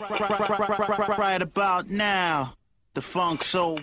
Right about now, the funk soul.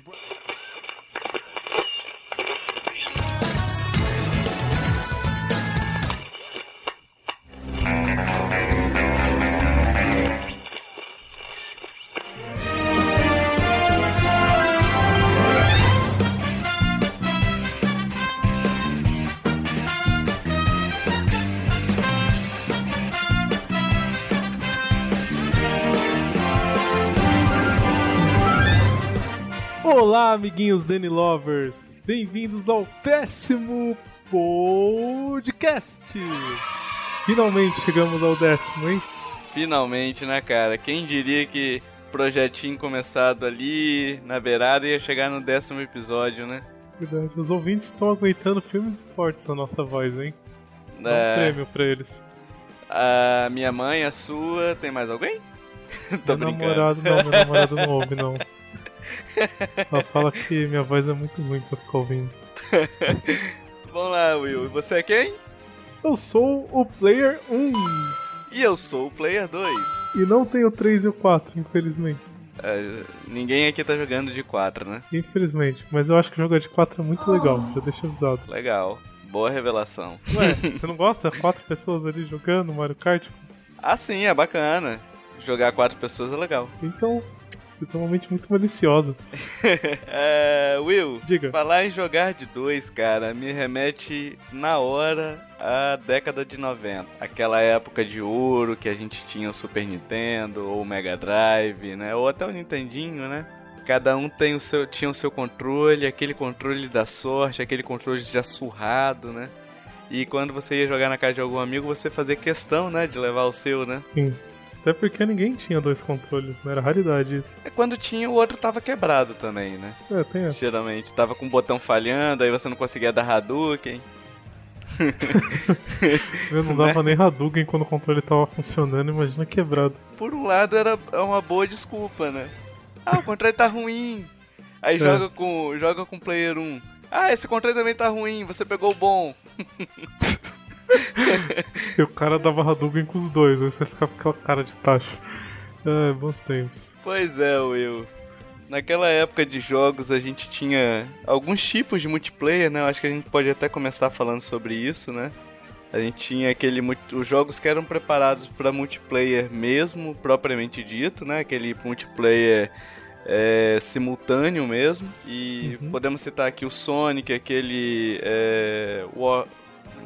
Olá, amiguinhos Danny Lovers! Bem-vindos ao décimo podcast! Finalmente chegamos ao décimo, hein? Finalmente, né, cara? Quem diria que projetinho começado ali na beirada ia chegar no décimo episódio, né? Verdade, os ouvintes estão aguentando filmes fortes na nossa voz, hein? Dá um É, prêmio pra eles. a minha mãe, a sua, tem mais alguém? Tô meu brincando. namorado não, meu namorado não ouve, não. Ela fala que minha voz é muito ruim pra ficar ouvindo. Vamos lá, Will. E você é quem? Eu sou o Player 1 E eu sou o Player 2. e não tenho o 3 e o 4, infelizmente. É, ninguém aqui tá jogando de 4, né? Infelizmente, mas eu acho que jogar de 4 é muito legal, já deixa avisado. Legal. Boa revelação. Ué, você não gosta? Quatro pessoas ali jogando Mario Kart? Ah, sim, é bacana. Jogar quatro pessoas é legal. Então, você muito maliciosa. é, Will, Diga. falar em jogar de dois, cara, me remete na hora à década de 90. Aquela época de ouro que a gente tinha o Super Nintendo, ou o Mega Drive, né? Ou até o Nintendinho, né? Cada um tem o seu, tinha o seu controle, aquele controle da sorte, aquele controle já surrado, né? E quando você ia jogar na casa de algum amigo, você fazia questão, né, de levar o seu, né? Sim. Até porque ninguém tinha dois controles, né? Era raridade isso. É quando tinha, o outro tava quebrado também, né? É, tem essa. Geralmente, tava com o botão falhando, aí você não conseguia dar Hadouken. Eu não dava nem Hadouken quando o controle tava funcionando, imagina quebrado. Por um lado, era uma boa desculpa, né? Ah, o controle tá ruim. Aí É. joga com joga com o player 1. Ah, esse controle também tá ruim, você pegou o bom. E o cara dava Hadouken com os dois, aí você ficava com aquela cara de tacho. É, bons tempos. Pois é, Will. Naquela época de jogos a gente tinha alguns tipos de multiplayer, né? Eu acho que a gente pode até começar falando sobre isso, né? A gente tinha aquele os jogos que eram preparados para multiplayer mesmo, propriamente dito, né? Aquele multiplayer é, simultâneo mesmo. E Uhum. podemos citar aqui o Sonic, aquele é, War-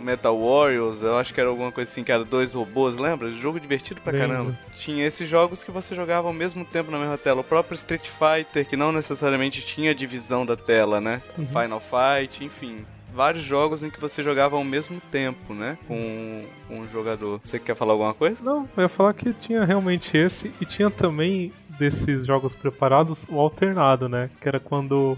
Metal Warriors, eu acho que era alguma coisa assim, que era dois robôs, lembra? Jogo divertido pra Lembro. caramba. Tinha esses jogos que você jogava ao mesmo tempo na mesma tela. O próprio Street Fighter, que não necessariamente tinha divisão da tela, né? Uhum. Final Fight, enfim. Vários jogos em que você jogava ao mesmo tempo, né? Com com um jogador. Você quer falar alguma coisa? Não, eu ia falar que tinha realmente esse, e tinha também desses jogos preparados o alternado, né? Que era quando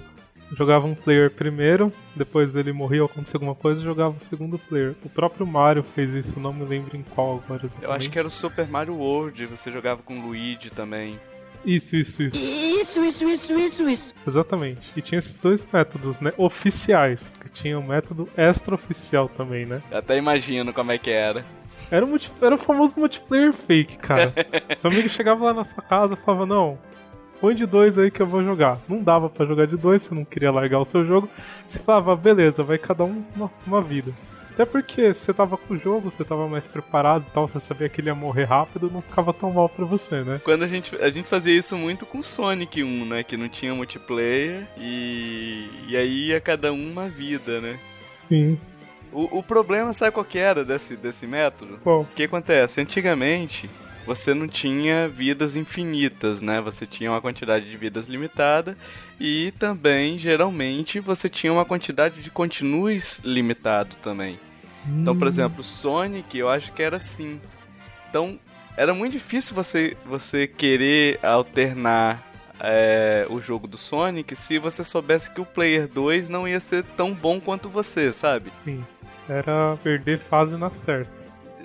jogava um player primeiro, depois ele morria ou acontecia alguma coisa e jogava o segundo player. O próprio Mario fez isso, não me lembro em qual agora exatamente. Eu acho que era o Super Mario World, você jogava com o Luigi também. Isso, isso, isso. Isso, isso, isso, isso, isso. Exatamente. E tinha esses dois métodos, né? Oficiais, porque tinha o método extra-oficial também, né? Eu até imagino como é que era. Era o, multi- era o famoso multiplayer fake, cara. Seu amigo chegava lá na sua casa e falava, não, põe de dois aí que eu vou jogar. Não dava pra jogar de dois, você não queria largar o seu jogo. Você falava, beleza, vai cada um uma, uma vida. Até porque você tava com o jogo, você tava mais preparado e tal, você sabia que ele ia morrer rápido, não ficava tão mal pra você, né? Quando a gente, a gente fazia isso muito com Sonic 1, né? Que não tinha multiplayer e, e aí ia cada um uma vida, né? Sim. O, o problema, sabe qual que era desse, desse método? Bom, O que acontece? Antigamente, você não tinha vidas infinitas, né? Você tinha uma quantidade de vidas limitada e também, geralmente, você tinha uma quantidade de continues limitado também. Então, por exemplo, Sonic, eu acho que era assim. Então, era muito difícil você, você querer alternar é, o jogo do Sonic se você soubesse que o Player 2 não ia ser tão bom quanto você, sabe? sim. Era perder fase na certa.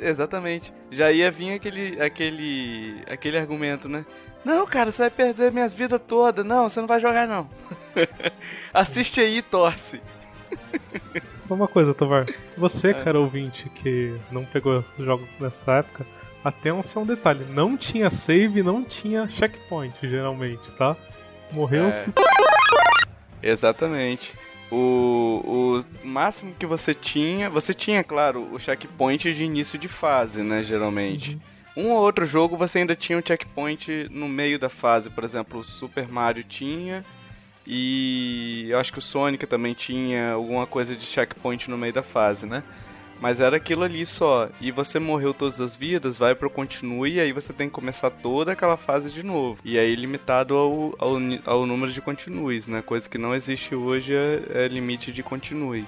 Exatamente. Já ia vir aquele, aquele, aquele argumento, né? Não, cara, você vai perder minhas vidas todas. Não, você não vai jogar, não. Assiste aí e torce. Só uma coisa, Tovar. Você, É. cara ouvinte, que não pegou os jogos nessa época, Até um só um detalhe, não tinha save, não tinha checkpoint, geralmente, tá? Morreu É. Exatamente. O, o máximo que você tinha, você tinha, claro, o checkpoint de início de fase, né, geralmente. Um ou outro jogo você ainda tinha um checkpoint no meio da fase, por exemplo, o Super Mario tinha e eu acho que o Sonic também tinha alguma coisa de checkpoint no meio da fase, né? Mas era aquilo ali só. E você morreu todas as vidas, vai pro continue e aí você tem que começar toda aquela fase de novo. E aí limitado ao, ao, ao número de continues, né? Coisa que não existe hoje é, é limite de continue.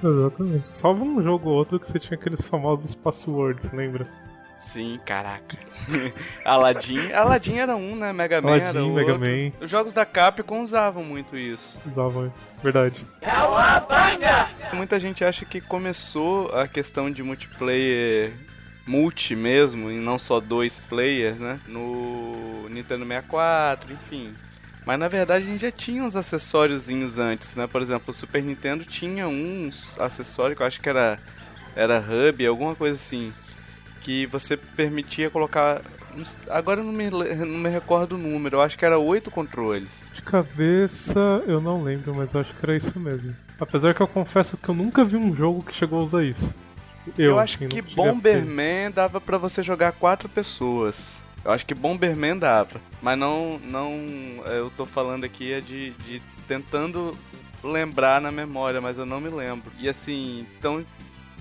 Exatamente. Salvo um jogo ou outro que você tinha aqueles famosos passwords, lembra? Sim, caraca. Aladdin. Aladdin era um, né? Mega Man era Aladdin, outro. Mega Man, Os jogos da Capcom usavam muito isso. usavam, verdade. Muita gente acha que começou a questão de multiplayer multi mesmo, e não só dois players, né? No Nintendo 64, enfim. Mas na verdade a gente já tinha uns acessóriozinhos antes, né? Por exemplo, o Super Nintendo tinha uns acessórios que eu acho que era era hub, alguma coisa assim, que você permitia colocar Agora eu não me, não me recordo o número, eu acho que era oito controles. De cabeça eu não lembro, mas eu acho que era isso mesmo. Apesar que eu confesso que eu nunca vi um jogo que chegou a usar isso. Eu, Eu, acho assim, que. Bomberman dava pra você jogar quatro pessoas. Eu acho que Bomberman dava. Mas não. não eu tô falando aqui é de, de tentando lembrar na memória, mas eu não me lembro. E assim, então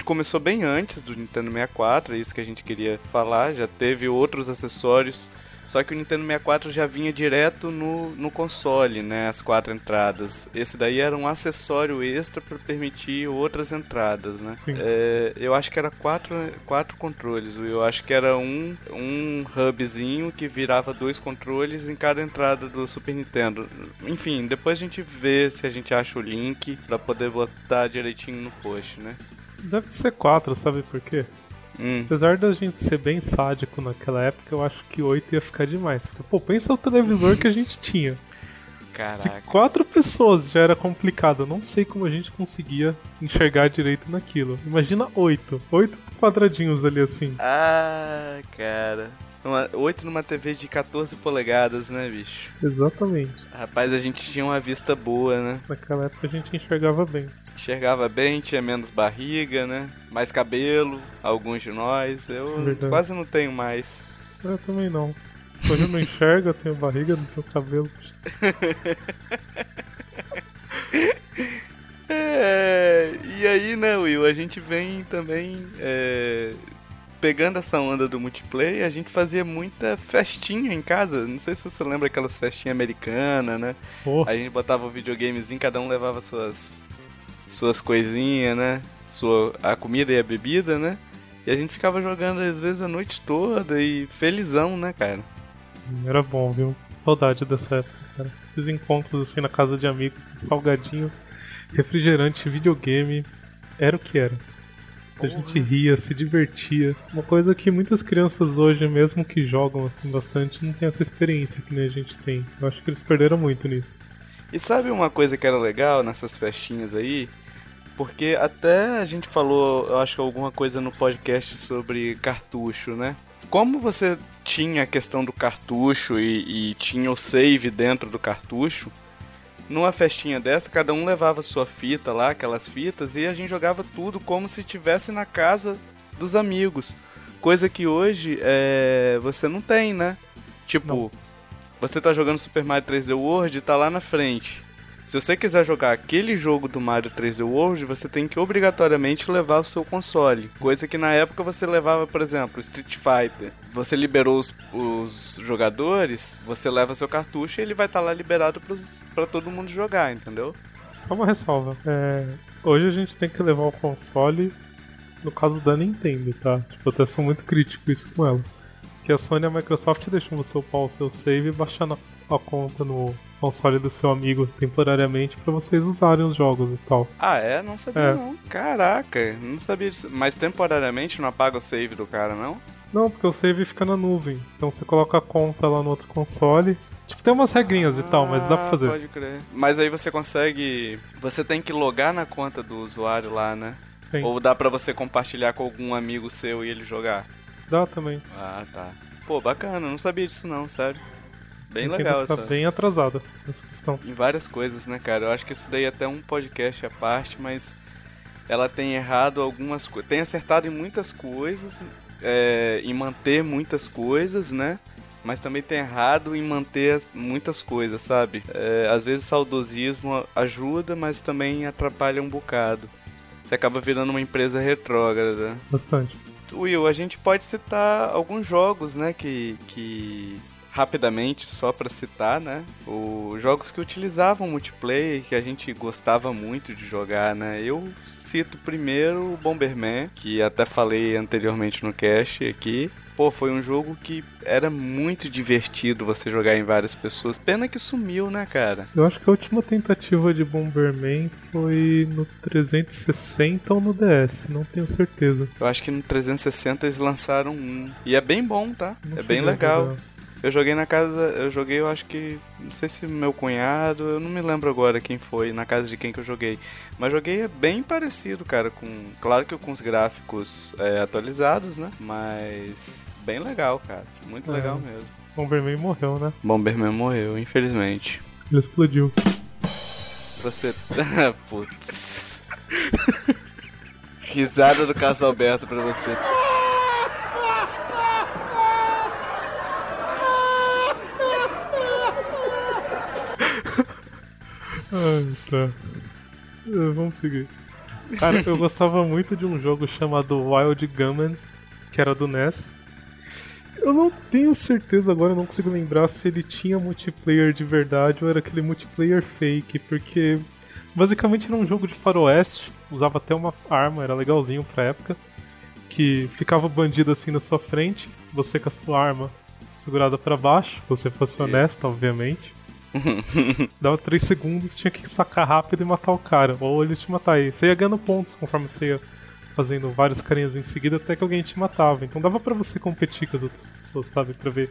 começou bem antes do Nintendo 64, é isso que a gente queria falar. Já teve outros acessórios. Só que o Nintendo 64 já vinha direto no, no console, né? As quatro entradas. Esse daí era um acessório extra para permitir outras entradas, né? É, eu acho que era quatro, quatro controles. Eu acho que era um, um hubzinho que virava dois controles em cada entrada do Super Nintendo. Enfim, depois a gente vê se a gente acha o link para poder botar direitinho no post, né? Deve ser quatro, sabe por quê? Hum, Apesar da gente ser bem sádico naquela época, eu acho que oito ia ficar demais. Porque, pô, pensa o televisor que a gente tinha. Se caraca. quatro pessoas já era complicado, eu não sei como a gente conseguia enxergar direito naquilo. Imagina oito. Oito quadradinhos ali assim. Ah, cara. Uma, 8 numa TV de 14 polegadas, né, bicho? Exatamente. Rapaz, a gente tinha uma vista boa, né? Naquela época a gente enxergava bem. Enxergava bem, tinha menos barriga, né? Mais cabelo, alguns de nós. Eu Verdade. quase não tenho mais. Eu também não. Hoje eu não enxergo, eu tenho barriga, não tenho cabelo. É, e aí, né, Will, a gente vem também é, pegando essa onda do multiplayer, a gente fazia muita festinha em casa. Não sei se você lembra aquelas festinhas americanas, né? A gente botava o videogamezinho, cada um levava suas suas coisinhas, né? Sua, a comida e a bebida, né? E a gente ficava jogando às vezes a noite toda e felizão, né, cara? era bom, viu? Saudade dessa época, cara. Esses encontros assim na casa de amigo, salgadinho, refrigerante, videogame, era o que era. A gente ria, se divertia. Uma coisa que muitas crianças hoje, mesmo que jogam assim bastante, não tem essa experiência que a gente tem. Eu acho que eles perderam muito nisso. E sabe uma coisa que era legal nessas festinhas aí? Porque até a gente falou, eu acho que alguma coisa no podcast sobre cartucho, né? Como você tinha a questão do cartucho e, e tinha o save dentro do cartucho, numa festinha dessa, cada um levava sua fita lá, aquelas fitas, e a gente jogava tudo como se estivesse na casa dos amigos. Coisa que hoje é, você não tem, né? Tipo, Não. você tá jogando Super Mario 3D World e tá lá na frente. Se você quiser jogar aquele jogo do Mario 3D World, você tem que obrigatoriamente levar o seu console. Coisa que na época você levava, por exemplo, Street Fighter. Você liberou os, os jogadores, você leva seu cartucho e ele vai estar lá liberado pra todo mundo jogar, entendeu? Só uma ressalva. É, hoje a gente tem que levar o console no caso da Nintendo, tá? Tipo, eu até sou muito crítico isso com ela. Que a Sony e a Microsoft deixam você upar o seu save e baixar a conta no console do seu amigo temporariamente pra vocês usarem os jogos e tal. Ah, é? Não sabia É. não. Caraca, não sabia disso. Mas temporariamente não apaga o save do cara, não? Não, porque o save fica na nuvem. Então você coloca a conta lá no outro console. Tipo, tem umas regrinhas e tal, mas dá pra Ah, fazer. Pode crer. Mas aí você consegue. Você tem que logar na conta do usuário lá, né? Tem. Ou dá pra você compartilhar com algum amigo seu e ele jogar? Dá também. Ah, tá. Pô, bacana, não sabia disso não, sério. Bem Nintendo legal tá essa. bem atrasada nessa questão. Em várias coisas, né, cara? Eu acho que isso daí é até um podcast à parte, mas ela tem errado algumas coisas. Tem acertado em muitas coisas, é, em manter muitas coisas, né? Mas também tem errado em manter as- muitas coisas, sabe? É, às vezes saudosismo ajuda, mas também atrapalha um bocado. Você acaba virando uma empresa retrógrada. Bastante. Will, a gente pode citar alguns jogos, né, que, que rapidamente, só pra citar, né, os jogos que utilizavam multiplayer, que a gente gostava muito de jogar, né, eu cito primeiro o Bomberman, que até falei anteriormente no cast aqui, Pô, foi um jogo que era muito divertido você jogar em várias pessoas. Pena que sumiu, né, cara? Eu acho que a última tentativa de Bomberman foi no 360 ou no DS, não tenho certeza. Eu acho que no 360 eles lançaram um. E é bem bom, tá? Não é bem legal. jogar. Eu joguei na casa, eu joguei, eu acho que, não sei se meu cunhado, eu não me lembro agora quem foi, na casa de quem que eu joguei. Mas joguei bem parecido, cara, com, claro que com os gráficos é, atualizados, né? Mas bem legal, cara, muito É. legal mesmo. Bomberman morreu, né? Bomberman morreu, infelizmente. Ele explodiu. Você, putz. Risada do Carlos Alberto pra você. Ai, tá. Eh, Vamos seguir. Cara, eu gostava muito de um jogo chamado Wild Gunman, que era do NES. Eu não tenho certeza agora, eu não consigo lembrar se ele tinha multiplayer de verdade ou era aquele multiplayer fake, porque basicamente era um jogo de faroeste, usava até uma arma, era legalzinho pra época, que ficava bandido assim na sua frente, você com a sua arma segurada pra baixo, você fosse honesto, obviamente. Dava 3 segundos, tinha que sacar rápido e matar o cara. Ou ele te matar. E você ia ganhando pontos conforme você ia fazendo vários carinhas em seguida até que alguém te matava. Então dava pra você competir com as outras pessoas, sabe? Pra ver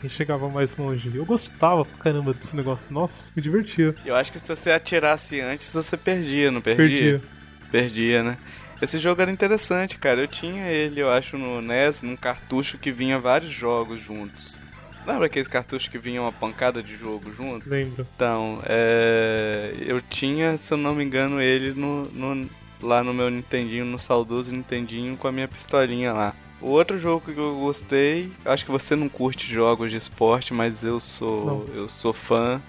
quem chegava mais longe. Eu gostava pra caramba desse negócio. Nossa, me divertia. Eu acho que se você atirasse antes, você perdia, não perdia? Perdia. Perdia, né? Esse jogo era interessante, cara. Eu tinha ele, eu acho, no NES, num cartucho que vinha vários jogos juntos. Lembra aqueles cartuchos que vinham uma pancada de jogo junto? Lembro. Então, é... eu tinha, se eu não me engano, ele no, no- lá no meu Nintendinho, no saudoso Nintendinho, com a minha pistolinha lá. O outro jogo que eu gostei, acho que você não curte jogos de esporte, mas eu sou, eu sou fã,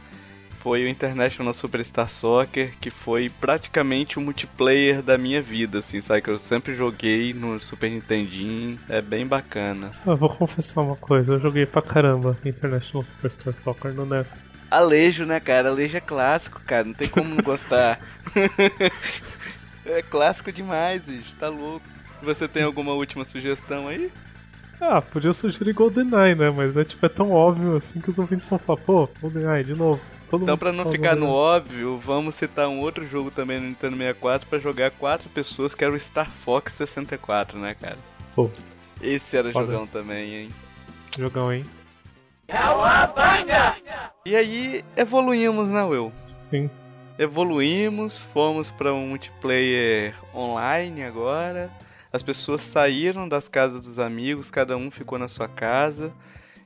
foi o International Superstar Soccer, que foi praticamente o multiplayer da minha vida, assim, sabe? Que eu sempre joguei no Super Nintendinho, é bem bacana. Eu vou confessar uma coisa, eu joguei pra caramba International Superstar Soccer no NES. Alejo, né, cara? Alejo é clássico, cara. Não tem como não gostar. é clássico demais, bicho. Tá louco. Você tem alguma última sugestão aí? Ah, podia sugerir GoldenEye, né? Mas é tipo, é tão óbvio assim que os ouvintes vão falar, pô, GoldenEye de novo. Todo Então, pra não ficar no óbvio, vamos citar um outro jogo também no Nintendo 64 pra jogar quatro pessoas, que era o Star Fox 64, né, cara? Pô, Esse era Foda. jogão também, hein? jogão, hein? E aí, evoluímos, né, Will? Sim. evoluímos, fomos para um multiplayer online agora. As pessoas saíram das casas dos amigos, cada um ficou na sua casa.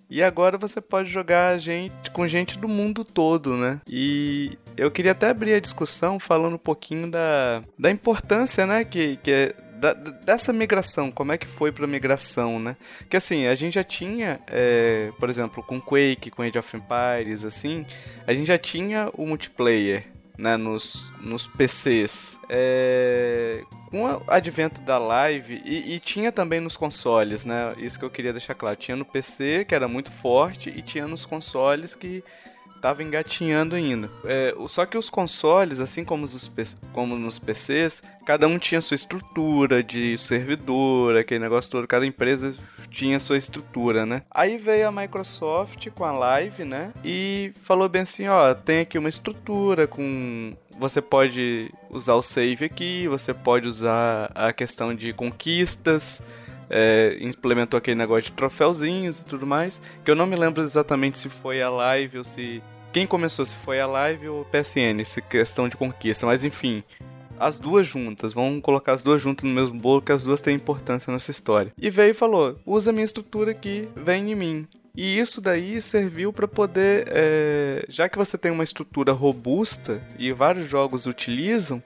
E agora você pode jogar gente, com gente do mundo todo, né? E eu queria até abrir a discussão falando um pouquinho da, da importância, né? Que, que é da- dessa migração, como é que foi pra migração, né? Que assim, a gente já tinha, é, por exemplo, com Quake, com Age of Empires, assim, a gente já tinha o multiplayer, né, nos, nos PCs. É, com o advento da live, e, e tinha também nos consoles, né? Isso que eu queria deixar claro. Tinha no PC, que era muito forte, e tinha nos consoles que tava engatinhando ainda. É, só que os consoles, assim como, os, como nos PCs, cada um tinha sua estrutura de servidor, aquele negócio todo, cada empresa tinha sua estrutura, né? Aí veio a Microsoft com a Live, né? E falou bem assim, ó, tem aqui uma estrutura com você pode usar o save aqui, você pode usar a questão de conquistas, é, implementou aquele negócio de troféuzinhos e tudo mais, que eu não me lembro exatamente se foi a live ou se. Quem começou, se foi a live ou o PSN, essa questão de conquista, mas enfim. as duas juntas, vamos colocar as duas juntas no mesmo bolo, que as duas têm importância nessa história. E veio e falou: usa minha estrutura aqui, vem em mim. E isso daí serviu para poder, é, já que você tem uma estrutura robusta e vários jogos utilizam,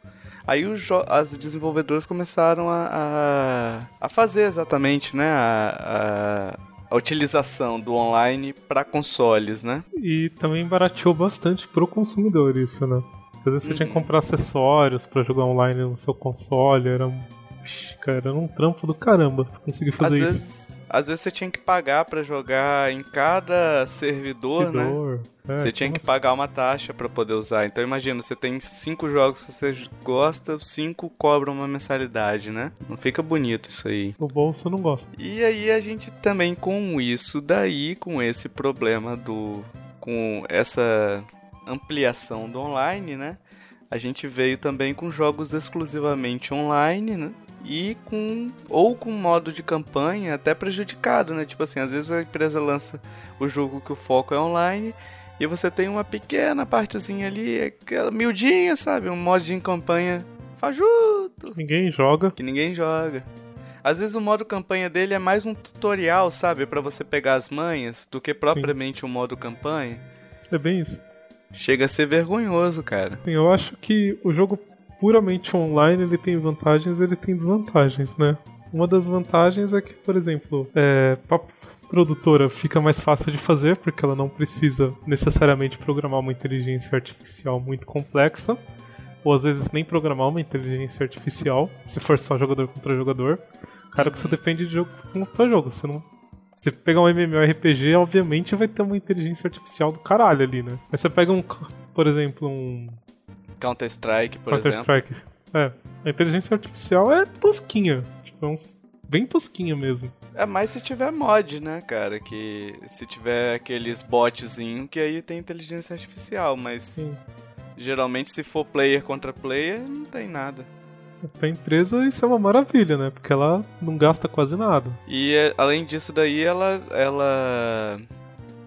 aí as desenvolvedoras começaram a, a, a, fazer exatamente, né, a, a a utilização do online para consoles, né? E também barateou bastante pro consumidor isso, né? Às vezes você uhum. tinha que uhum. comprar acessórios para jogar online no seu console, era um, cara, era um trampo do caramba conseguir fazer Às isso. Vezes às vezes você tinha que pagar para jogar em cada servidor, né? servidor. né? É, você tinha que assim? pagar uma taxa para poder usar. Então imagina, você tem cinco jogos que você gosta, cinco cobram uma mensalidade, né? Não fica bonito isso aí. O bolso não gosta. E aí a gente também com isso daí, com esse problema do com essa ampliação do online, né? A gente veio também com jogos exclusivamente online, né? E com ou com modo de campanha até prejudicado, né? Tipo assim, às vezes a empresa lança o jogo que o foco é online e você tem uma pequena partezinha ali, aquela miudinha, sabe? Um modo de campanha fajuto. Ninguém joga. Que ninguém joga. Às vezes o modo campanha dele é mais um tutorial, sabe? para você pegar as manhas, do que propriamente o um modo campanha. É bem isso. Chega a ser vergonhoso, cara. Sim, eu acho que o jogo puramente online ele tem vantagens ele tem desvantagens, né? Uma das vantagens é que, por exemplo, é, a produtora fica mais fácil de fazer porque ela não precisa necessariamente programar uma inteligência artificial muito complexa, ou às vezes nem programar uma inteligência artificial, se for só jogador contra jogador. Cara, que você depende de jogo contra jogo. Você não você pegar um MMORPG, obviamente vai ter uma inteligência artificial do caralho ali, né? Mas você pega um, por exemplo, um Counter-Strike, por Counter exemplo. Counter-Strike. É. A inteligência artificial é tosquinha. Tipo, é uns bem tosquinha mesmo. É mais se tiver mod, né, cara? Que se tiver aqueles botzinho que aí tem inteligência artificial, mas Sim. geralmente se for player contra player, não tem nada. Pra empresa isso é uma maravilha, né? Porque ela não gasta quase nada. E além disso daí, ela, ela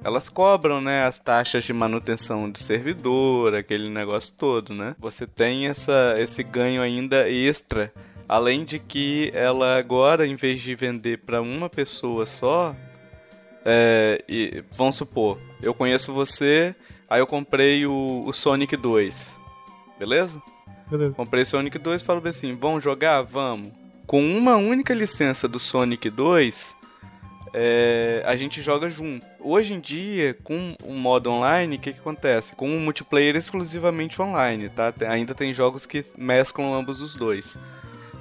elas cobram, né, as taxas de manutenção de servidor, aquele negócio todo, né? Você tem essa, esse ganho ainda extra, além de que ela agora, em vez de vender para uma pessoa só, é, e, vamos supor, eu conheço você, aí eu comprei o, o Sonic 2, beleza? Beleza. Comprei Sonic 2 e falo assim, vamos jogar? Vamos. Com uma única licença do Sonic 2, é, a gente joga junto. Hoje em dia, com o modo online, o que, que acontece? Com o multiplayer exclusivamente online, tá? Ainda tem jogos que mesclam ambos os dois.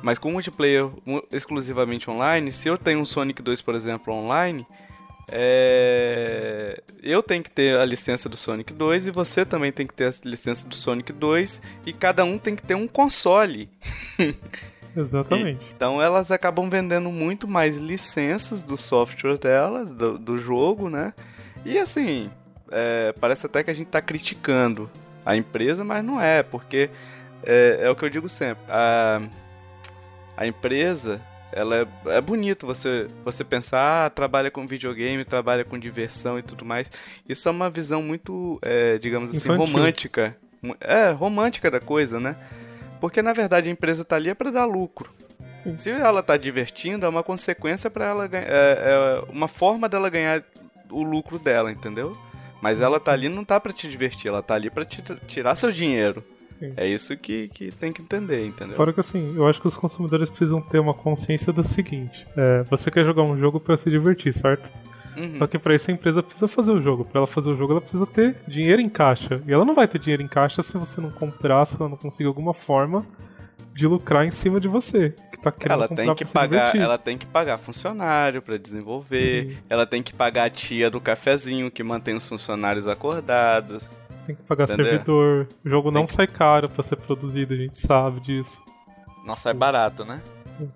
Mas com o multiplayer exclusivamente online, se eu tenho um Sonic 2, por exemplo, online, é... eu tenho que ter a licença do Sonic 2 e você também tem que ter a licença do Sonic 2 e cada um tem que ter um console. Exatamente. E, então elas acabam vendendo muito mais licenças do software delas, do, do jogo, né? E assim, é, parece até que a gente está criticando a empresa, mas não é, porque é, é o que eu digo sempre. A, a empresa, ela é, é bonito você, você pensar, ah, trabalha com videogame, trabalha com diversão e tudo mais. Isso é uma visão muito, é, digamos assim, Infantil. romântica. É, romântica da coisa, né? Porque na verdade a empresa tá ali é para dar lucro. Sim. Se ela tá divertindo, é uma consequência para ela ganhar. É, é, uma forma dela ganhar o lucro dela, entendeu? Mas ela tá ali não tá para te divertir, ela tá ali para tirar seu dinheiro. Sim. É isso que, que tem que entender, entendeu? Fora que assim, eu acho que os consumidores precisam ter uma consciência do seguinte: é, você quer jogar um jogo para se divertir, certo? Uhum. Só que para isso a empresa precisa fazer o jogo. Para ela fazer o jogo, ela precisa ter dinheiro em caixa. E ela não vai ter dinheiro em caixa se você não comprar, se ela não conseguir alguma forma de lucrar em cima de você, que tá querendo ela tem que pagar, ela tem que pagar funcionário para desenvolver, Sim. ela tem que pagar a tia do cafezinho que mantém os funcionários acordados. Tem que pagar entendeu? servidor. O jogo tem não que... sai caro para ser produzido, a gente sabe disso. Não sai barato, né?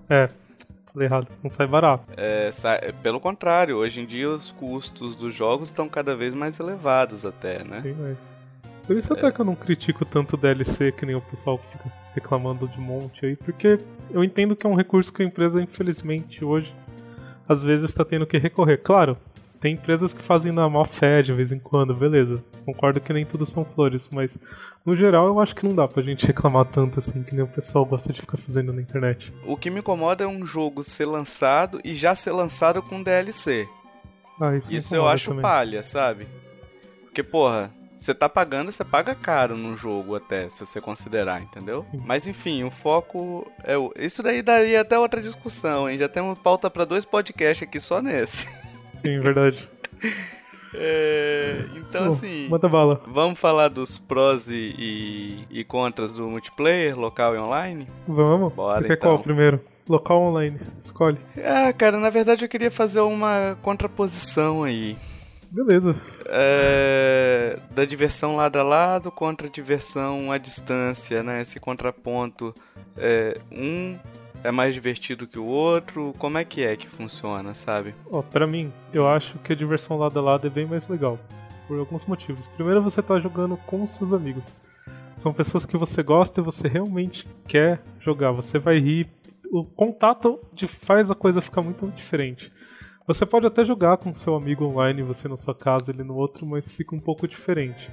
É, Falei errado, não sai barato. É, sai, pelo contrário, hoje em dia os custos dos jogos estão cada vez mais elevados até, né? Sim, mas... Por isso até é. que eu não critico tanto o DLC que nem o pessoal fica reclamando de monte aí, porque eu entendo que é um recurso que a empresa, infelizmente, hoje, às vezes está tendo que recorrer. Claro, tem empresas que fazem na má fé de vez em quando, beleza. Concordo que nem tudo são flores, mas no geral eu acho que não dá pra gente reclamar tanto assim que nem o pessoal gosta de ficar fazendo na internet. O que me incomoda é um jogo ser lançado e já ser lançado com DLC. Ah, isso, Isso eu acho também. palha, sabe? Porque, porra, você tá pagando, você paga caro num jogo até, se você considerar, entendeu? Sim. Mas enfim, o foco é o... Isso daí daria até outra discussão, hein? Já temos pauta pra dois podcasts aqui só nesse. Sim, verdade. É... Então, Pô, assim... Manda bala. Vamos falar dos prós e, e, e contras do multiplayer, local e online? Vamos? Bora, Você quer então. qual primeiro? Local ou online? Escolhe. Ah, cara, na verdade eu queria fazer uma contraposição aí. Beleza. É, da diversão lado a lado contra a diversão à distância, né? Esse contraponto. É, um é mais divertido que o outro. Como é que é que funciona, sabe? Ó, pra mim, eu acho que a diversão lado a lado é bem mais legal. Por alguns motivos. Primeiro, você tá jogando com seus amigos. São pessoas que você gosta e você realmente quer jogar. Você vai rir. O contato faz a coisa ficar muito diferente. Você pode até jogar com seu amigo online, você na sua casa, ele no outro, mas fica um pouco diferente.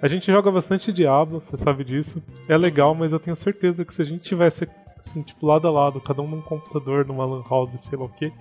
A gente joga bastante Diablo, você sabe disso. É legal, mas eu tenho certeza que se a gente tivesse assim, tipo, lado a lado, cada um num computador, numa lan house, sei lá o quê,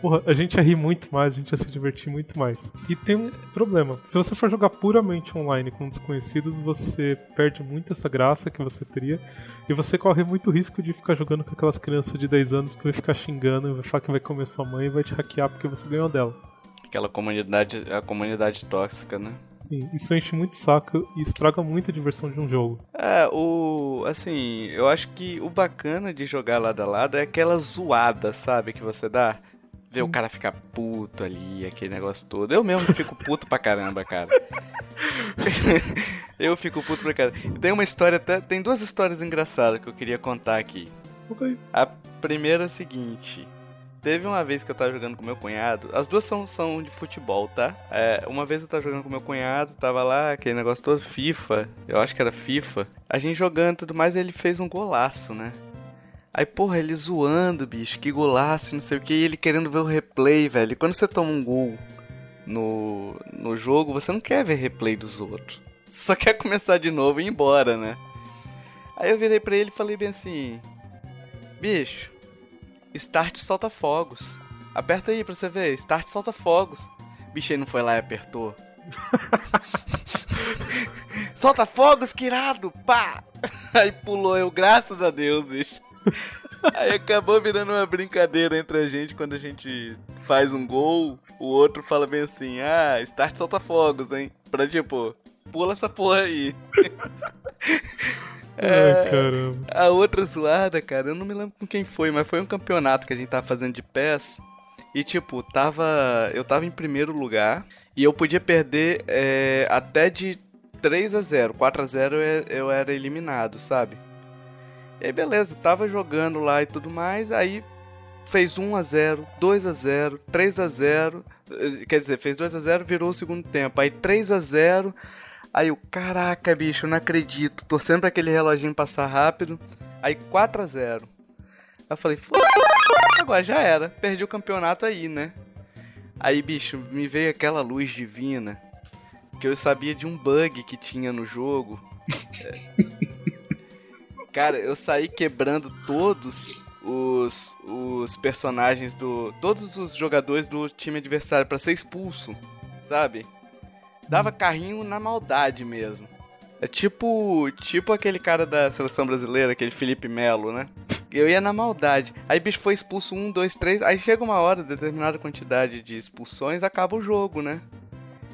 porra, a gente ia rir muito mais, a gente ia se divertir muito mais. E tem um problema. Se você for jogar puramente online com desconhecidos, você perde muito essa graça que você teria. E você corre muito risco de ficar jogando com aquelas crianças de 10 anos que vai ficar xingando, vai falar que vai comer sua mãe e vai te hackear porque você ganhou dela. Aquela comunidade, a comunidade tóxica, né? Sim, isso enche muito saco e estraga muito a diversão de um jogo. É, o. Assim, eu acho que o bacana de jogar lado a lado é aquela zoada, sabe? Que você dá. Ver o cara ficar puto ali, aquele negócio todo. Eu mesmo fico puto pra caramba, cara. eu fico puto pra caramba. Tem uma história até. Tem duas histórias engraçadas que eu queria contar aqui. Ok. A primeira é a seguinte. Teve uma vez que eu tava jogando com meu cunhado. As duas são, são de futebol, tá? É, uma vez eu tava jogando com meu cunhado, tava lá, aquele negócio todo FIFA. Eu acho que era FIFA. A gente jogando e tudo mais, ele fez um golaço, né? Aí, porra, ele zoando, bicho, que golaço, não sei o que, e ele querendo ver o replay, velho. Quando você toma um gol no, no jogo, você não quer ver replay dos outros. Só quer começar de novo e ir embora, né? Aí eu virei pra ele e falei bem assim: Bicho, Start solta fogos. Aperta aí pra você ver, Start solta fogos. Bicho, ele não foi lá e apertou. solta fogos, que irado! Pá! Aí pulou eu, graças a Deus, bicho. Aí acabou virando uma brincadeira entre a gente quando a gente faz um gol, o outro fala bem assim, ah, start solta fogos, hein? Pra tipo, pula essa porra aí. Ai, caramba. A outra zoada, cara, eu não me lembro com quem foi, mas foi um campeonato que a gente tava fazendo de pés. E tipo, tava. Eu tava em primeiro lugar. E eu podia perder é, até de 3 a 0 4 a 0 eu, eu era eliminado, sabe? E aí beleza, tava jogando lá e tudo mais, aí fez 1 a 0 2 a 0 3 a 0 eh, Quer dizer, fez 2 a 0 virou o segundo tempo. Aí 3 a 0 Aí eu, caraca, bicho, eu não acredito. Torcendo pra aquele reloginho passar rápido. Aí 4 a 0 Aí eu falei, "Foda, agora já era. Perdi o campeonato aí, né? Aí, bicho, me veio aquela luz divina. Que eu sabia de um bug que tinha no jogo. É. Cara, eu saí quebrando todos os, os personagens do. Todos os jogadores do time adversário pra ser expulso, sabe? Dava carrinho na maldade mesmo. É tipo. Tipo aquele cara da seleção brasileira, aquele Felipe Melo, né? Eu ia na maldade. Aí bicho foi expulso um, dois, três. Aí chega uma hora, determinada quantidade de expulsões, acaba o jogo, né?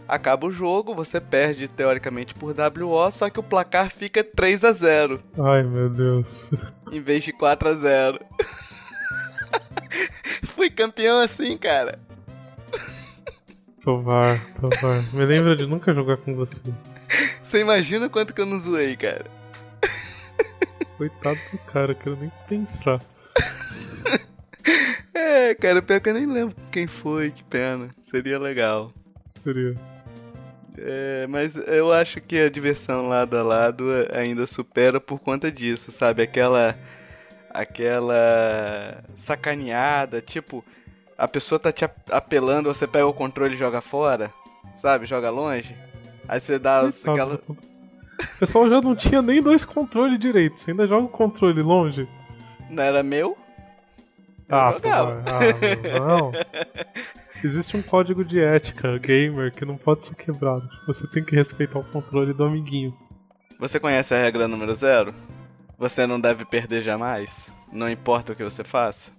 Acaba o jogo, você perde teoricamente por WO, só que o placar fica 3 a 0 Ai, meu Deus. em vez de 4 a 0 Fui campeão assim, cara. Tovar, Tovar. Me lembra de nunca jogar com você. Você imagina quanto que eu não zoei, cara. Coitado do cara, eu quero nem pensar. É, cara, pior que eu nem lembro quem foi, que pena. Seria legal. Seria. É, mas eu acho que a diversão lado a lado ainda supera por conta disso, sabe? Aquela. Aquela sacaneada, tipo. A pessoa tá te ap- apelando, você pega o controle e joga fora, sabe? Joga longe. Aí você dá Coitado aquela. O pessoal já não tinha nem dois controles direito. Você ainda joga o controle longe? Não era meu? Eu Ah, pô, jogava. ah, não. Existe um código de ética gamer que não pode ser quebrado. Você tem que respeitar o controle do amiguinho. Você conhece a regra número zero? Você não deve perder jamais. Não importa o que você faça.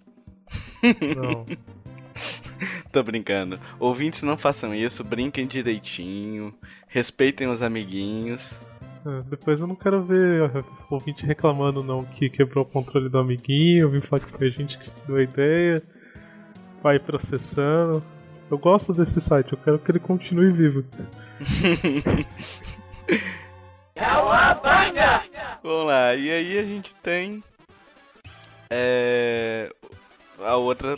Não. Tô brincando. Ouvintes, não façam isso. Brinquem direitinho. Respeitem os amiguinhos. É, depois eu não quero ver ouvinte reclamando não que quebrou o controle do amiguinho, eu vim falar que foi a gente que deu a ideia, vai processando. Eu gosto desse site, eu quero que ele continue vivo. Vamos lá. E aí a gente tem. É. A outra.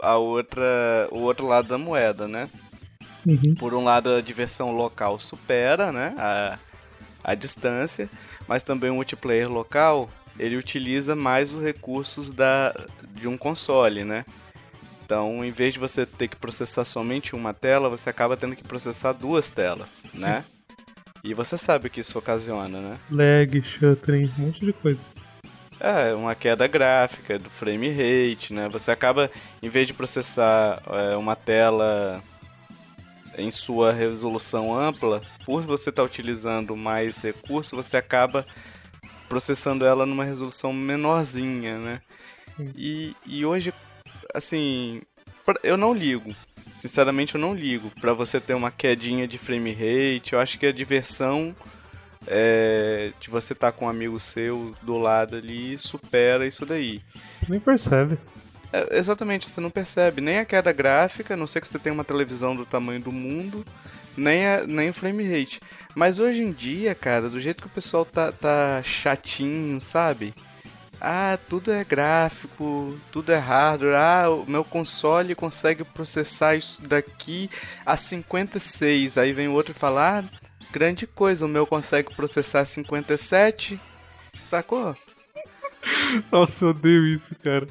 A outra. O outro lado da moeda, né? Uhum. Por um lado, a diversão local supera, né? A, a distância, mas também o multiplayer local ele utiliza mais os recursos da, de um console, né? Então, em vez de você ter que processar somente uma tela, você acaba tendo que processar duas telas, né? E você sabe o que isso ocasiona, né? Lag, shuttering, um monte de coisa. É, uma queda gráfica do frame rate, né? Você acaba, em vez de processar é, uma tela em sua resolução ampla, por você estar utilizando mais recurso, você acaba processando ela numa resolução menorzinha, né? Sim. E, e hoje, assim, eu não ligo. Sinceramente, eu não ligo pra você ter uma quedinha de frame rate. Eu acho que a diversão é, de você estar com um amigo seu do lado ali supera isso daí. Nem percebe. É, exatamente, você não percebe nem a queda gráfica, a não ser que você tenha uma televisão do tamanho do mundo, nem, a, nem o frame rate. Mas hoje em dia, cara, do jeito que o pessoal tá, tá chatinho, sabe? Ah, tudo é gráfico, tudo é hardware. Ah, o meu console consegue processar isso daqui a 56. Aí vem o outro e fala: Ah, grande coisa, o meu consegue processar 57. Sacou? Nossa, eu odeio isso, cara.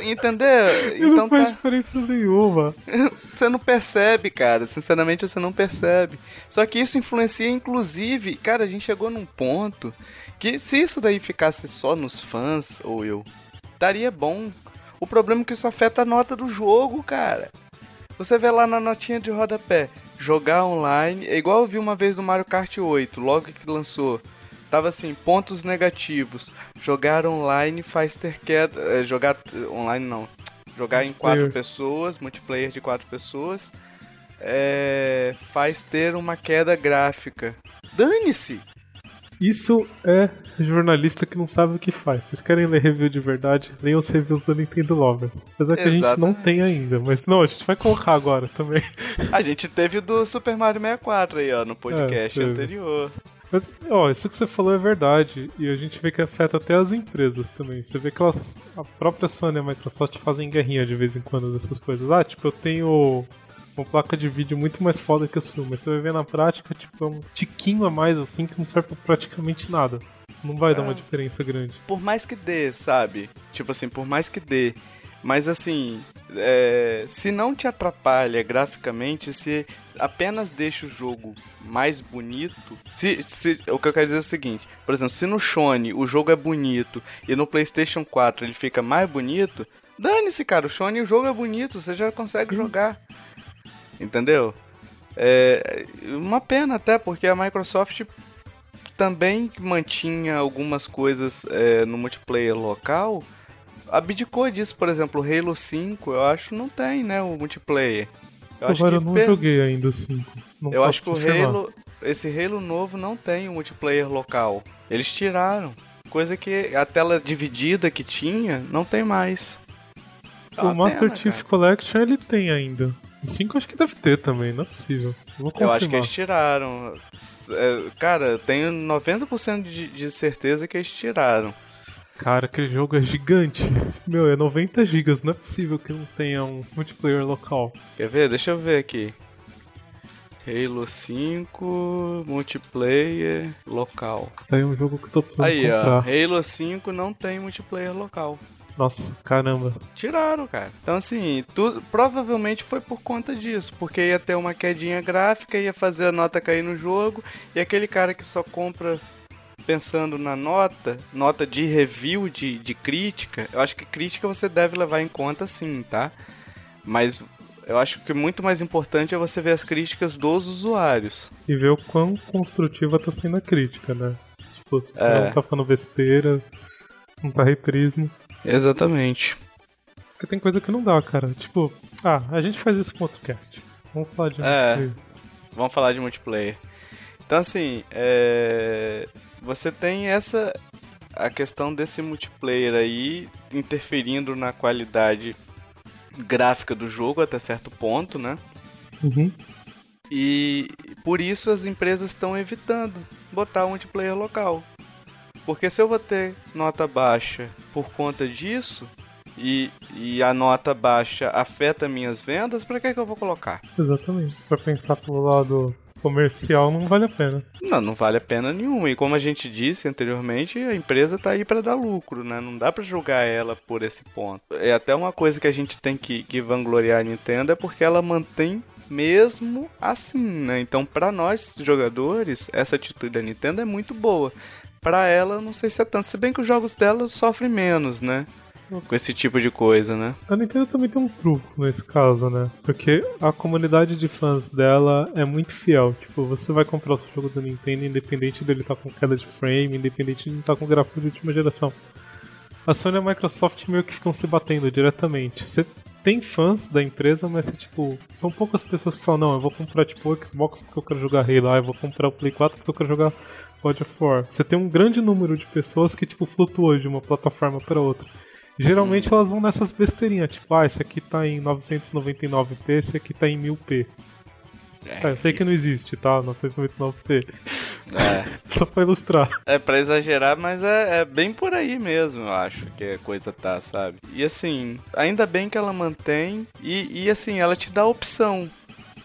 Entendeu? E não Então faz tá. diferença nenhuma. Você não percebe, cara. Sinceramente, você não percebe. Só que isso influencia, inclusive, cara, a gente chegou num ponto que se isso daí ficasse só nos fãs, ou eu, estaria bom. O problema é que isso afeta a nota do jogo, cara. Você vê lá na notinha de rodapé, jogar online, é igual eu vi uma vez no Mario Kart 8, logo que lançou. Tava assim, pontos negativos. Jogar online faz ter queda. é, jogar online não. Jogar em quatro pessoas, multiplayer de quatro pessoas, é, faz ter uma queda gráfica. Dane-se! Isso é jornalista que não sabe o que faz. Vocês querem ler review de verdade? Leiam os reviews da Nintendo Lovers. Apesar que a gente não Exatamente. tem ainda. Mas não, a gente vai colocar agora também. A gente teve do Super Mario 64 aí, ó, no podcast teve. anterior. Mas, ó, isso que você falou é verdade. E a gente vê que afeta até as empresas também. Você vê que elas. A própria Sony e a Microsoft fazem guerrinha de vez em quando dessas coisas. Ah, tipo, eu tenho uma placa de vídeo muito mais foda que os filmes. Você vai ver na prática, tipo, é um tiquinho a mais assim que não serve pra praticamente nada. Não vai dar uma É. diferença grande. Por mais que dê, sabe? Tipo assim, por mais que dê. Mas assim, é, se não te atrapalha graficamente, se apenas deixa o jogo mais bonito. Se, se, o que eu quero dizer é o seguinte: por exemplo, se no Shone o jogo é bonito e no PlayStation 4 ele fica mais bonito, dane-se, cara. O Shone o jogo é bonito, você já consegue jogar. Entendeu? É uma pena até, porque a Microsoft também mantinha algumas coisas é, no multiplayer local. Abdicou disso, por exemplo, o Halo 5, eu acho não tem, né, o multiplayer. Eu acho Agora que eu não per- joguei ainda assim. Não eu posso acho que o. Halo, esse Halo novo não tem o multiplayer local. Eles tiraram. Coisa que a tela dividida que tinha, não tem mais. É O uma Master pena, Chief cara. Collection ele tem ainda. O 5 acho que deve ter também, não é possível. Eu Eu acho que eles tiraram. É, cara, tenho 90% de, de certeza que eles tiraram. Cara, aquele jogo é gigante. Meu, é 90 gigas, não é possível que não tenha um multiplayer local. Quer ver? Deixa eu ver aqui. Halo 5 multiplayer local. Tá aí um jogo que eu tô precisando Aí, ó. comprar. Halo 5 não tem multiplayer local. Nossa, caramba. Tiraram, cara. Então, assim, tudo, provavelmente foi por conta disso. Porque ia ter uma quedinha gráfica, ia fazer a nota cair no jogo. E aquele cara que só compra pensando na nota, nota de review, de, de crítica, eu acho que crítica você deve levar em conta sim, tá? Mas eu acho que muito mais importante é você ver as críticas dos usuários. E ver o quão construtiva tá sendo a crítica, né? Tipo, se É. não tá falando besteira, se não tá reprismo. Exatamente. Porque tem coisa que não dá, cara. Tipo, ah, a gente faz isso com outro cast. Vamos falar de É. multiplayer. Vamos falar de multiplayer. Então, assim, é... você tem essa. a questão desse multiplayer aí interferindo na qualidade gráfica do jogo até certo ponto, né? Uhum. E por isso as empresas estão evitando botar multiplayer local. Porque se eu vou ter nota baixa por conta disso, e, e a nota baixa afeta minhas vendas, pra que, que eu vou colocar? Exatamente. Pra pensar pelo lado comercial, não vale a pena. Não, não vale a pena nenhuma. E como a gente disse anteriormente, a empresa tá aí para dar lucro, né? Não dá para julgar ela por esse ponto. É até uma coisa que a gente tem que, que vangloriar a Nintendo é porque ela mantém mesmo assim, né? Então, para nós jogadores, essa atitude da Nintendo é muito boa. Para ela, não sei se é tanto, se bem que os jogos dela sofrem menos, né? Com esse tipo de coisa, né? A Nintendo também tem um truco nesse caso, né? Porque a comunidade de fãs dela é muito fiel. Tipo, você vai comprar o seu jogo da Nintendo independente dele estar com queda de frame, independente de ele estar com gráfico de última geração. A Sony e a Microsoft meio que ficam se batendo diretamente. Você tem fãs da empresa, mas você, tipo, são poucas pessoas que falam, não, eu vou comprar tipo o Xbox porque eu quero jogar Halo, ah, eu vou comprar o Play 4 porque eu quero jogar God of War. Você tem um grande número de pessoas que, tipo, flutuam de uma plataforma para outra. Geralmente elas vão nessas besteirinhas, tipo, ah, esse aqui tá em 999p, esse aqui tá em 1000p. Tá, eu sei que não existe, tá? 999p. É. Só pra ilustrar. É pra exagerar, mas é, é bem por aí mesmo, eu acho que a coisa tá, sabe? E assim, ainda bem que ela mantém e, e assim, ela te dá a opção.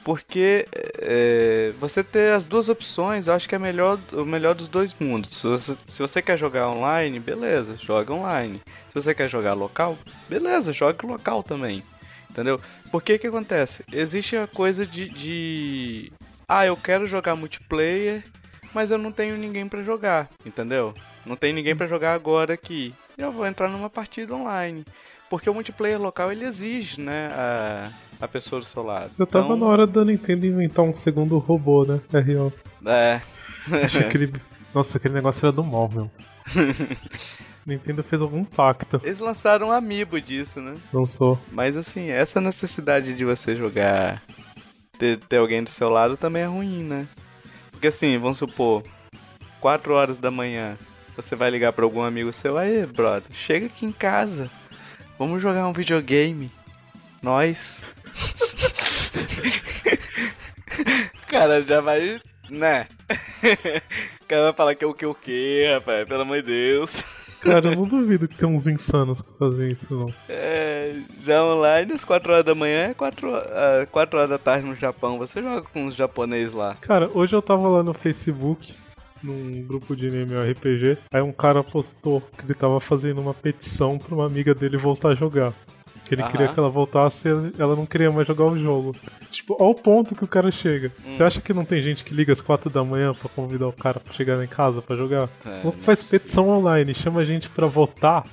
Porque é, você ter as duas opções, eu acho que é melhor, o melhor dos dois mundos. Se você, se você quer jogar online, beleza, joga online. Se você quer jogar local, beleza, joga local também. Entendeu? Porque que acontece? Existe a coisa de, de. Ah, eu quero jogar multiplayer, mas eu não tenho ninguém pra jogar, entendeu? Não tem ninguém pra jogar agora aqui. Eu vou entrar numa partida online. Porque o multiplayer local ele exige, né, a, a pessoa do seu lado. Eu tava Então, na hora da Nintendo inventar um segundo robô, né? RO. É. Aquele... Nossa, aquele negócio era do mal, meu. Nintendo fez algum pacto. Eles lançaram um amiibo disso, né? Não sou. Mas assim, essa necessidade de você jogar, ter, ter alguém do seu lado também é ruim, né? Porque assim, vamos supor, 4 horas da manhã, você vai ligar pra algum amigo seu, aí, brother, chega aqui em casa, vamos jogar um videogame. Nós. cara, já vai, né? o cara vai falar que é o que o que, rapaz, pelo amor de Deus. Cara, eu não duvido que tem uns insanos que fazem isso, não. É, já online, às 4 horas da manhã, é 4, ah, 4 horas da tarde no Japão. Você joga com os japoneses lá. Cara, hoje eu tava lá no Facebook, num grupo de MMORPG, aí um cara postou que ele tava fazendo uma petição pra uma amiga dele voltar a jogar. Que ele Aham. queria que ela voltasse e ela não queria mais jogar o jogo. Tipo, ao ponto que o cara chega. Hum. Você acha que não tem gente que liga às quatro da manhã pra convidar o cara pra chegar em casa pra jogar? É, O não faz é possível. petição online, chama a gente pra votar.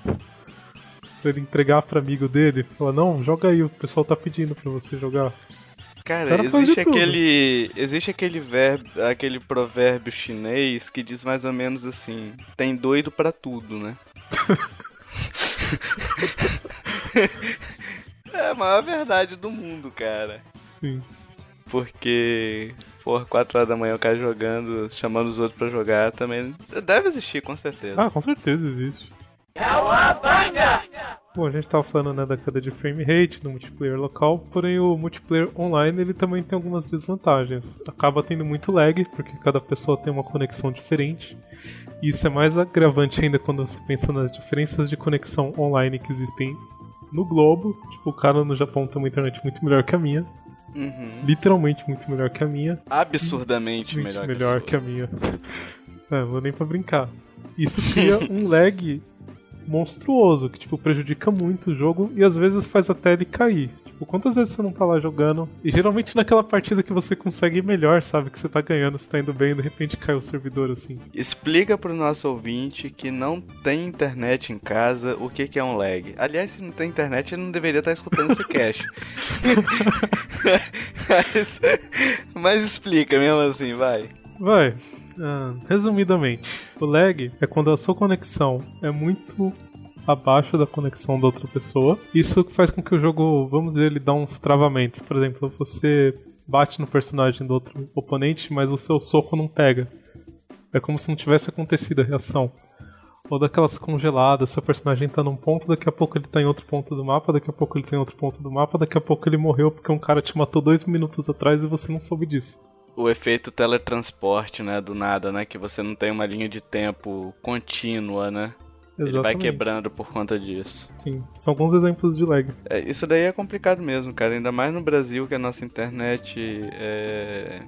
Pra ele entregar pra amigo dele. Fala, não, joga aí, o pessoal tá pedindo pra você jogar. Cara, cara faz existe tudo. aquele. Existe aquele verbo, aquele provérbio chinês que diz mais ou menos assim: tem doido pra tudo, né? é a maior verdade do mundo, cara. Sim. Porque, porra, 4 horas da manhã o cara jogando, chamando os outros pra jogar também. Deve existir, com certeza. Ah, com certeza existe. Bom, a gente tava falando né, da queda de frame rate no multiplayer local, porém o multiplayer online ele também tem algumas desvantagens. Acaba tendo muito lag, porque cada pessoa tem uma conexão diferente. E isso é mais agravante ainda quando você pensa nas diferenças de conexão online que existem no globo. Tipo, o cara no Japão tem uma internet muito melhor que a minha. Uhum. Literalmente muito melhor que a minha. Absurdamente Muito melhor, melhor, que que a minha. É, vou nem pra brincar. Isso cria um lag monstruoso, que tipo prejudica muito o jogo e às vezes faz até ele cair. Tipo, quantas vezes você não tá lá jogando? E geralmente naquela partida que você consegue ir melhor, sabe? Que você tá ganhando, você tá indo bem, e de repente cai o servidor assim. Explica pro nosso ouvinte que não tem internet em casa o que, que é um lag. Aliás, se não tem internet, ele não deveria estar escutando esse cast. mas, mas explica mesmo assim, vai. Vai. Ah, resumidamente, o lag é quando a sua conexão é muito abaixo da conexão da outra pessoa. Isso faz com que o jogo, vamos dizer, ele dá uns travamentos. Por exemplo, você bate no personagem do outro oponente, mas o seu soco não pega. É como se não tivesse acontecido a reação. Ou daquelas congeladas, seu personagem tá num ponto, daqui a pouco ele tá em outro ponto do mapa, daqui a pouco ele tá em outro ponto do mapa, daqui a pouco ele morreu porque um cara te matou dois minutos atrás e você não soube disso. O efeito teletransporte, né, do nada, né, que você não tem uma linha de tempo contínua, né? Ele vai Exatamente. quebrando por conta disso. Sim, são alguns exemplos de lag. É, isso daí é complicado mesmo, cara. Ainda mais no Brasil, que a nossa internet é...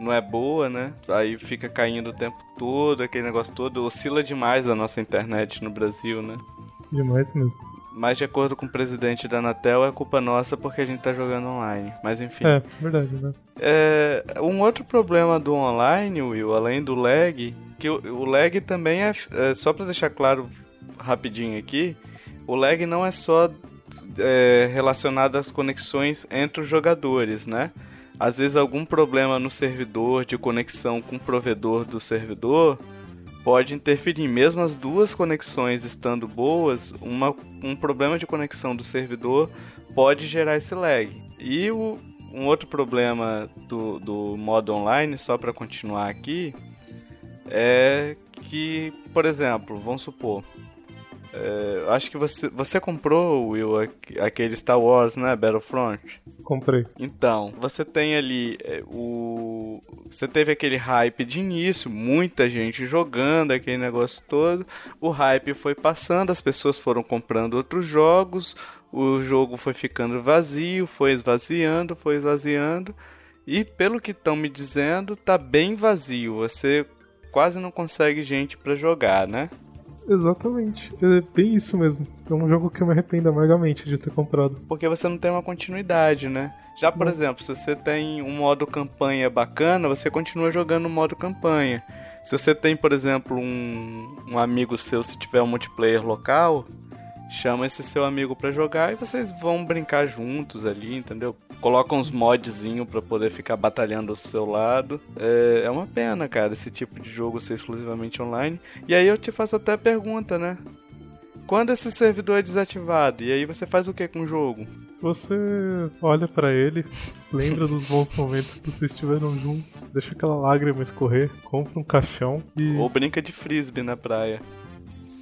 não é boa, né? Aí fica caindo o tempo todo, aquele negócio todo. Oscila demais a nossa internet no Brasil, né? Demais mesmo. Mas de acordo com o presidente da Anatel, é culpa nossa porque a gente tá jogando online. Mas enfim. É, verdade, né? É, um outro problema do online, Will, além do lag, que o, o lag também é, é, só pra deixar claro rapidinho aqui, o lag não é só é, relacionado às conexões entre os jogadores, né? Às vezes algum problema no servidor de conexão com o provedor do servidor pode interferir. Mesmo as duas conexões estando boas, uma, um problema de conexão do servidor pode gerar esse lag. E o, um outro problema do, do modo online, só para continuar aqui, é que, por exemplo, vamos supor, é, acho que você, você comprou, Will, aqu- aquele Star Wars, né, Battlefront? Comprei. Então, você tem ali é, o. Você teve aquele hype de início, muita gente jogando, aquele negócio todo. O hype foi passando, as pessoas foram comprando outros jogos, o jogo foi ficando vazio, foi esvaziando, foi esvaziando. E pelo que estão me dizendo, tá bem vazio. Você quase não consegue gente pra jogar, né? Exatamente. É bem isso mesmo. É um jogo que eu me arrependo amargamente de ter comprado. Porque você não tem uma continuidade, né? Já, por Não. exemplo, se você tem um modo campanha bacana, você continua jogando o modo campanha. Se você tem, por exemplo, um, um amigo seu, se tiver um multiplayer local, chama esse seu amigo pra jogar e vocês vão brincar juntos ali, entendeu? Coloca uns modzinho pra poder ficar batalhando ao seu lado. É, é uma pena, cara, esse tipo de jogo ser exclusivamente online. E aí eu te faço até a pergunta, né? Quando esse servidor é desativado, e aí você faz o que com o jogo? Você olha pra ele, lembra dos bons momentos que vocês estiveram juntos, deixa aquela lágrima escorrer, compra um caixão e. Ou brinca de frisbee na praia.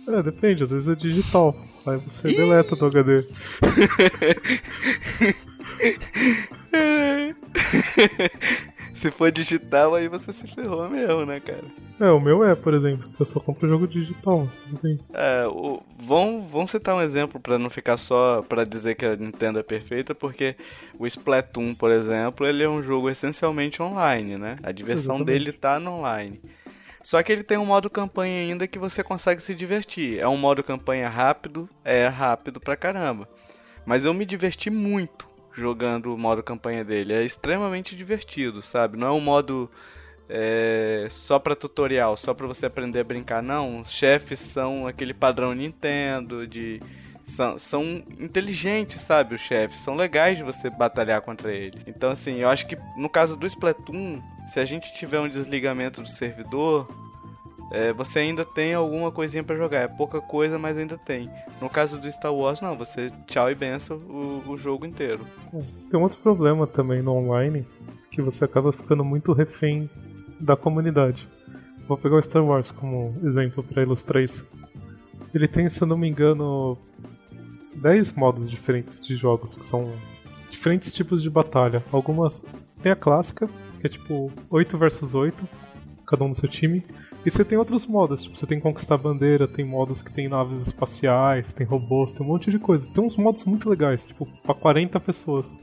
É, depende, às vezes é digital. Aí você deleta do HD. se for digital, aí você se ferrou mesmo, né, cara? É, o meu é, por exemplo, eu só compro jogo digital, mas tudo bem. É, o, vamos, vamos citar um exemplo pra não ficar só pra dizer que a Nintendo é perfeita, porque o Splatoon, por exemplo, ele é um jogo essencialmente online, né? A diversão Exatamente. dele tá no online. Só que ele tem um modo campanha ainda que você consegue se divertir. É um modo campanha rápido, é rápido pra caramba. Mas eu me diverti muito jogando o modo campanha dele. É extremamente divertido, sabe? Não é um modo é, só pra tutorial, só pra você aprender a brincar. Não, os chefes são aquele padrão Nintendo, de. São, são inteligentes, sabe? Os chefes são legais de você batalhar contra eles. Então, assim, eu acho que no caso do Splatoon, se a gente tiver um desligamento do servidor, é, você ainda tem alguma coisinha pra jogar. É pouca coisa, mas ainda tem. No caso do Star Wars, não, você tchau e benção o, jogo inteiro. Bom, Tem outro problema também no online, que você acaba ficando muito refém da comunidade. Vou pegar o Star Wars como exemplo para ilustrar isso. Ele tem, se eu não me engano, 10 modos diferentes de jogos, que são diferentes tipos de batalha. Algumas. Tem a clássica, que é tipo 8 versus 8, cada um no seu time. E você tem outros modos, tipo, você tem conquistar bandeira, tem modos que tem naves espaciais, tem robôs, tem um monte de coisa. Tem uns modos muito legais, tipo, pra 40 pessoas.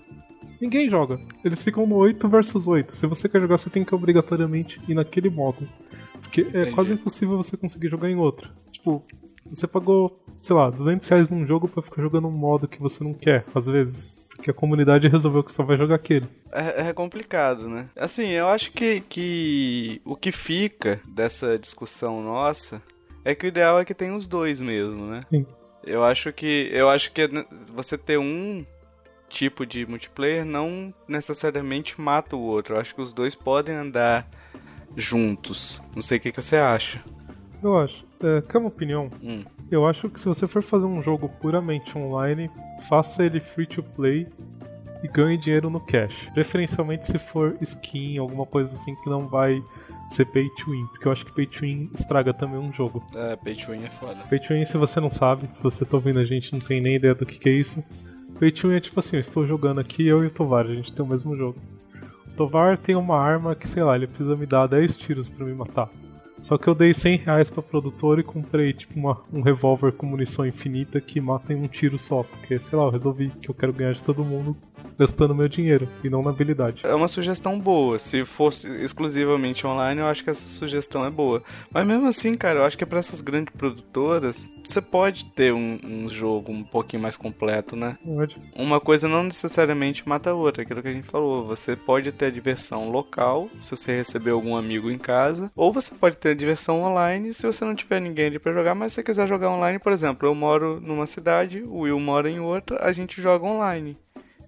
Ninguém joga. Eles ficam no 8 versus 8. Se você quer jogar, você tem que obrigatoriamente ir naquele modo. Porque é Entendi. quase impossível você conseguir jogar em outro. Tipo, você pagou, sei lá, 200 reais num jogo pra ficar jogando um modo que você não quer, às vezes. Porque a comunidade resolveu que só vai jogar aquele. É, é complicado, né? Assim, eu acho que, que o que fica dessa discussão nossa é que o ideal é que tenha os dois mesmo, né? Sim. Eu acho que eu acho que você ter um tipo de multiplayer não necessariamente mata o outro. Eu acho que os dois podem andar juntos. Não sei o que, que você acha. Eu acho. É, quer uma opinião? Hum. Eu acho que se você for fazer um jogo puramente online, faça ele free to play e ganhe dinheiro no cash. Preferencialmente se for skin, alguma coisa assim que não vai ser pay to win, porque eu acho que pay to win estraga também um jogo. É, pay to win é foda. Pay to win, se você não sabe, se você tá ouvindo a gente não tem nem ideia do que, que é isso. Pay to win é tipo assim, eu estou jogando aqui, eu e o Tovar, a gente tem o mesmo jogo. O Tovar tem uma arma que, sei lá, ele precisa me dar 10 tiros para me matar. Só que eu dei 100 reais pra produtora e comprei tipo uma, um revólver com munição infinita que mata em um tiro só. Porque, sei lá, eu resolvi que eu quero ganhar de todo mundo gastando meu dinheiro e não na habilidade. É uma sugestão boa. Se fosse exclusivamente online, eu acho que essa sugestão é boa. Mas mesmo assim, cara, eu acho que para essas grandes produtoras, você pode ter um, um, jogo um pouquinho mais completo, né? Pode. Uma coisa não necessariamente mata a outra, aquilo que a gente falou. Você pode ter a diversão local, se você receber algum amigo em casa, ou você pode ter a diversão online se você não tiver ninguém ali pra jogar, mas se você quiser jogar online, por exemplo, eu moro numa cidade, o Will mora em outra, a gente joga online.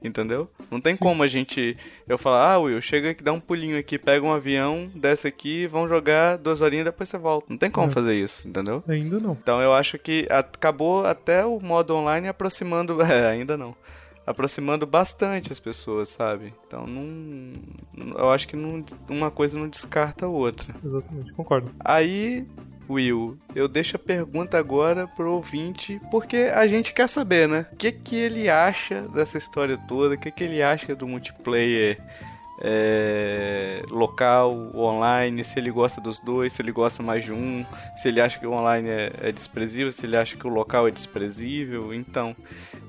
Entendeu? Não tem Sim. como a gente. Eu falar, ah, Will, chega aqui, dá um pulinho aqui, pega um avião, desce aqui, vão jogar duas horinhas depois você volta. Não tem como é. fazer isso, entendeu? Ainda não. Então eu acho que acabou até o modo online aproximando. É, ainda não. Aproximando bastante as pessoas, sabe? Então não. Eu acho que não, uma coisa não descarta a outra. Exatamente, concordo. Aí Will, eu deixo a pergunta agora pro ouvinte, porque a gente quer saber, né? O que, que ele acha dessa história toda, o que, que ele acha do multiplayer é, local, online, se ele gosta dos dois, se ele gosta mais de um, se ele acha que o online é, é desprezível, se ele acha que o local é desprezível. Então,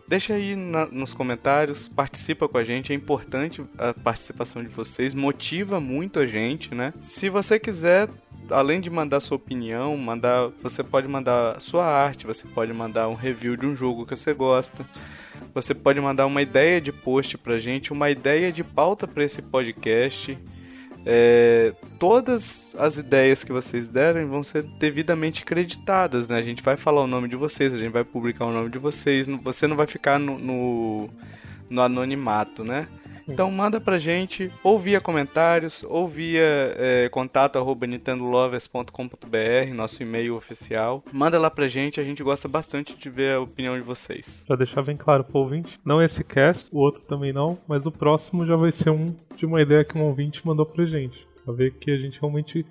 deixa aí na, nos comentários, participa com a gente, é importante a participação de vocês, motiva muito a gente, né? Se você quiser além de mandar sua opinião, mandar, você pode mandar sua arte, você pode mandar um review de um jogo que você gosta. Você pode mandar uma ideia de post pra gente, uma ideia de pauta para esse podcast. É, todas as ideias que vocês derem vão ser devidamente creditadas, né? A gente vai falar o nome de vocês, a gente vai publicar o nome de vocês. Você não vai ficar no, no, no anonimato, né? Então manda pra gente, ou via comentários, ou via é, contato arroba nintendolovers.com.br, nosso e-mail oficial. Manda lá pra gente, a gente gosta bastante de ver a opinião de vocês. Pra deixar bem claro pro ouvinte, não esse cast, o outro também não, mas o próximo já vai ser um de uma ideia que um ouvinte mandou pra gente. Pra ver que a gente realmente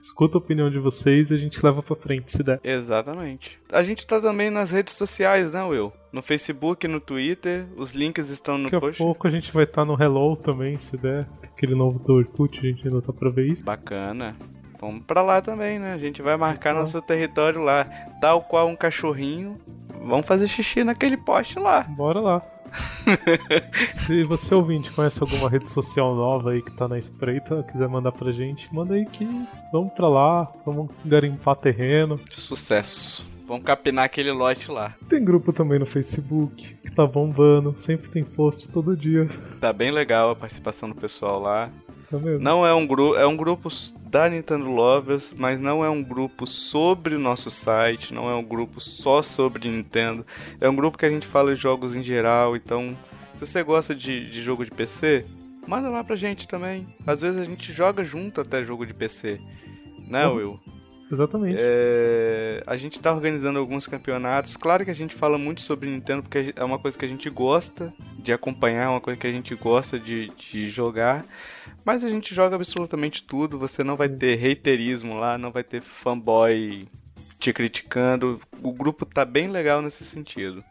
escuta a opinião de vocês e a gente leva pra frente se der. Exatamente. A gente tá também nas redes sociais, né, Will? No Facebook, no Twitter, os links estão no Daqui post. Daqui a pouco a gente vai estar tá no Hello também, se der. Aquele novo do Orkut, a gente ainda tá pra ver isso. Bacana. Vamos pra lá também, né? A gente vai marcar então. nosso território lá. Tal qual um cachorrinho. Vamos fazer xixi naquele poste lá. Bora lá. Se você ouvinte conhece alguma rede social nova aí que tá na espreita, quiser mandar pra gente, manda aí que vamos pra lá, vamos garimpar terreno. Sucesso. Vamos capinar aquele lote lá. Tem grupo também no Facebook que tá bombando, sempre tem post todo dia. Tá bem legal a participação do pessoal lá. Não é um grupo, é um grupo da Nintendo Lovers, mas não é um grupo sobre o nosso site, não é um grupo só sobre Nintendo. É um grupo que a gente fala de jogos em geral, então se você gosta de, de jogo de PC, manda lá pra gente também. Às vezes a gente joga junto até jogo de PC. Né, uhum. Will? Exatamente. É, a gente está organizando alguns campeonatos. Claro que a gente fala muito sobre Nintendo porque é uma coisa que a gente gosta de acompanhar, é uma coisa que a gente gosta de, de jogar. Mas a gente joga absolutamente tudo. Você não vai ter haterismo lá, não vai ter fanboy te criticando. O grupo tá bem legal nesse sentido.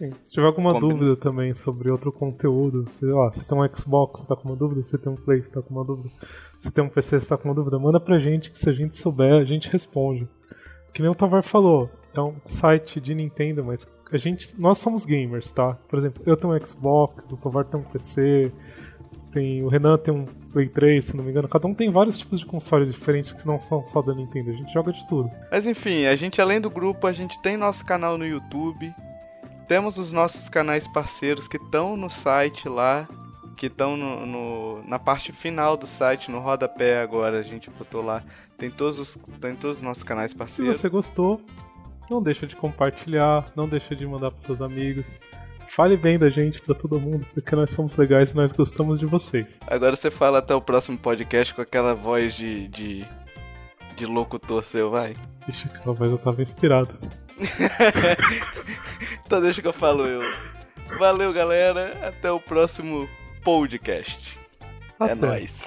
Sim. Se tiver alguma dúvida também sobre outro conteúdo, você tem um Xbox, você tá com uma dúvida, se tem um Play, você tá com uma dúvida, se tem um PC, você tá com uma dúvida, manda pra gente que se a gente souber, a gente responde. Que nem o Tavar falou, é um site de Nintendo, mas a gente, nós somos gamers, tá? Por exemplo, eu tenho um Xbox, o Tavar tem um PC, tem o Renan tem um Play 3, se não me engano. Cada um tem vários tipos de consoles diferentes que não são só da Nintendo. A gente joga de tudo. Mas enfim, a gente além do grupo, a gente tem nosso canal no YouTube. Temos os nossos canais parceiros que estão no site lá, que estão no, no, na parte final do site, no rodapé agora, a gente botou lá. Tem todos os, tem todos os nossos canais Se parceiros. você gostou, não deixa de compartilhar, não deixa de mandar para seus amigos. Fale bem da gente pra todo mundo, porque nós somos legais e nós gostamos de vocês. Agora você fala até o próximo podcast com aquela voz de, de, de locutor seu, vai. Ixi, aquela voz eu tava inspirado. Então deixa que eu falo eu. Valeu, galera. Até o próximo podcast. É Até. nóis.